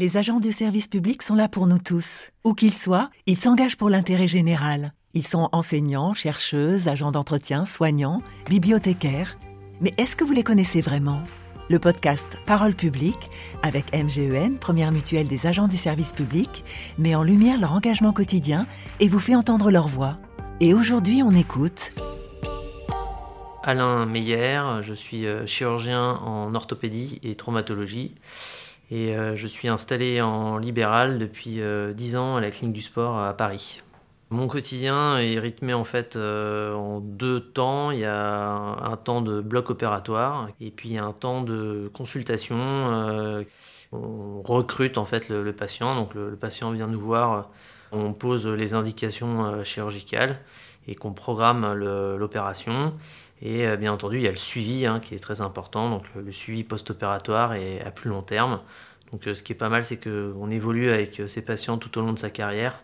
Les agents du service public sont là pour nous tous. Où qu'ils soient, ils s'engagent pour l'intérêt général. Ils sont enseignants, chercheuses, agents d'entretien, soignants, bibliothécaires. Mais est-ce que vous les connaissez vraiment? Le podcast Parole publique, avec MGEN, première mutuelle des agents du service public, met en lumière leur engagement quotidien et vous fait entendre leur voix. Et aujourd'hui, on écoute Alain Meyer, je suis euh, chirurgien en orthopédie et traumatologie et euh, je suis installé en libéral depuis 10 euh, ans à la clinique du sport à Paris. Mon quotidien est rythmé en fait en deux temps. Il y a un, temps de bloc opératoire et puis un temps de consultation. on recrute en fait le, patient, donc le, patient vient nous voir, on pose les indications chirurgicales et qu'on programme l'opération. Et euh, bien entendu, il y a le suivi hein, qui est très important, donc le, suivi post-opératoire et à plus long terme. Donc euh, ce qui est pas mal, c'est qu'on évolue avec euh, ces patients tout au long de sa carrière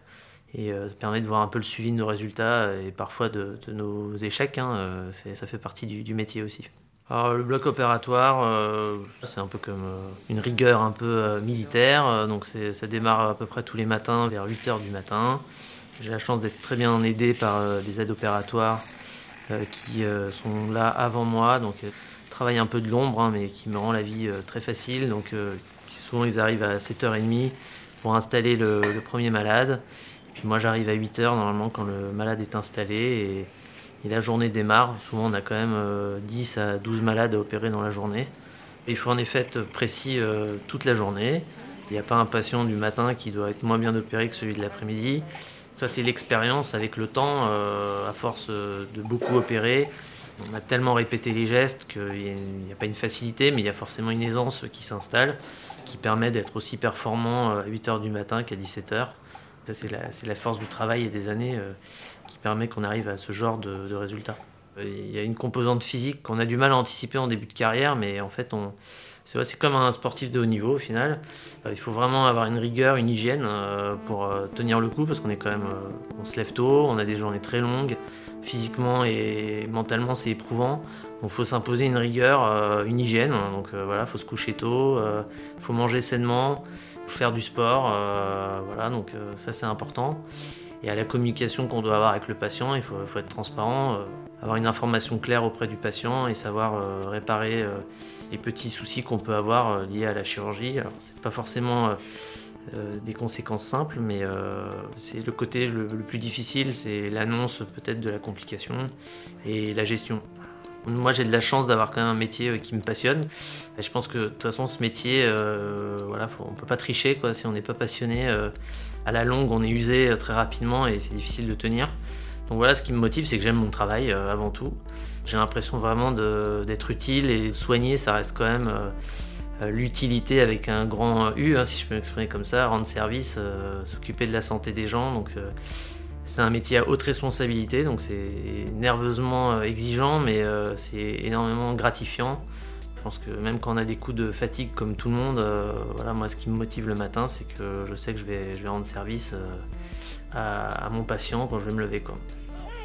et ça permet de voir un peu le suivi de nos résultats et parfois de, nos échecs. Hein, ça fait partie du, métier aussi. Alors, le bloc opératoire, c'est un peu comme une rigueur un peu militaire. donc ça démarre à peu près tous les matins vers 8h du matin. J'ai la chance d'être très bien aidé par des aides opératoires qui euh, sont là avant moi, donc euh, travaillent un peu de l'ombre, hein, mais qui me rend la vie très facile. Donc souvent ils arrivent à 7h30 pour installer le, premier malade. puis moi j'arrive à 8h normalement quand le malade est installé et, la journée démarre. Souvent on a quand même 10 à 12 malades à opérer dans la journée. il faut en effet être précis toute la journée. Il n'y a pas un patient du matin qui doit être moins bien opéré que celui de l'après-midi. Ça, c'est l'expérience avec le temps, euh, à force de beaucoup opérer. On a tellement répété les gestes qu'il n'y a, pas une facilité, mais il y a forcément une aisance qui s'installe, qui permet d'être aussi performant euh, à 8h du matin qu'à 17h. Ça, c'est la, force du travail et des années euh, qui permet qu'on arrive à ce genre de résultats. Il y a une composante physique qu'on a du mal à anticiper en début de carrière, mais en fait, on, c'est comme un sportif de haut niveau au final. Euh, il faut vraiment avoir une rigueur, une hygiène euh, pour euh, tenir le coup parce qu'on est quand même, on se lève tôt, on a des journées très longues, physiquement et mentalement c'est éprouvant. Donc faut s'imposer une rigueur, une hygiène. Donc voilà, il faut se coucher tôt, faut manger sainement, faire du sport. voilà, donc ça c'est important. Et à la communication qu'on doit avoir avec le patient, il faut, être transparent, avoir une information claire auprès du patient et savoir réparer les petits soucis qu'on peut avoir euh, liés à la chirurgie. Alors, c'est pas forcément euh, euh, des conséquences simples, mais c'est le côté le, plus difficile, c'est l'annonce peut-être de la complication et la gestion. Moi, j'ai de la chance d'avoir quand même un métier qui me passionne. Et je pense que de toute façon, ce métier, euh, voilà, on peut pas tricher quoi. Si on n'est pas passionné, à la longue, on est usé très rapidement et c'est difficile de tenir. Donc voilà, ce qui me motive, c'est que j'aime mon travail avant tout. J'ai l'impression vraiment d'être utile et soigner, ça reste quand même euh, euh, l'utilité avec un grand U, hein, si je peux m'exprimer comme ça, rendre service, euh, s'occuper de la santé des gens. Donc c'est un métier à haute responsabilité, donc c'est nerveusement exigeant, mais c'est énormément gratifiant. Je pense que même quand on a des coups de fatigue comme tout le monde, voilà, moi ce qui me motive le matin, c'est que je sais que je vais, je vais rendre service à, mon patient quand je vais me lever.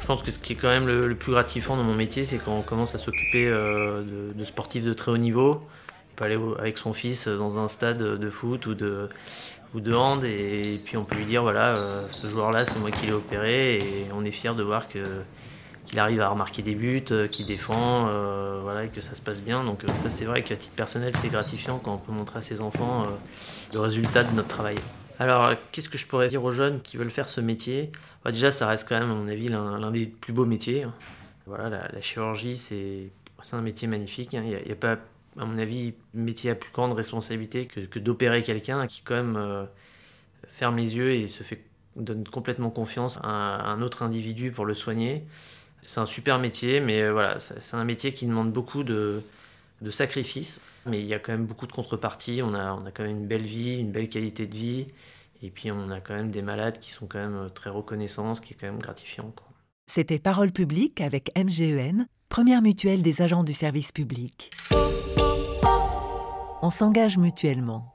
Je pense que ce qui est quand même le, plus gratifiant dans mon métier, c'est quand on commence à s'occuper euh, de, sportifs de très haut niveau. On peut aller avec son fils dans un stade de foot ou de, ou de hand et, puis on peut lui dire voilà, euh, ce joueur-là, c'est moi qui l'ai opéré et on est fier de voir qu'il arrive à remarquer des buts, euh, qu'il défend, voilà, et que ça se passe bien. Donc ça c'est vrai qu'à titre personnel c'est gratifiant quand on peut montrer à ses enfants le résultat de notre travail. Alors, qu'est-ce que je pourrais dire aux jeunes qui veulent faire ce métier? Bah, Déjà, ça reste quand même, à mon avis, l'un des plus beaux métiers. Hein. Voilà, la, chirurgie, c'est un métier magnifique. Hein. Il n'y a, pas, à mon avis, métier à plus grande responsabilité que, d'opérer quelqu'un qui, quand même, euh, ferme les yeux et se fait donne complètement confiance à un autre individu pour le soigner. C'est un super métier, mais euh, voilà, c'est un métier qui demande beaucoup de, de sacrifices. Mais il y a quand même beaucoup de contreparties. On a, on a quand même une belle vie, une belle qualité de vie. Et puis on a quand même des malades qui sont quand même euh, très reconnaissants, ce qui est quand même gratifiant. C'était Parole publique avec MGEN, première mutuelle des agents du service public. On s'engage mutuellement.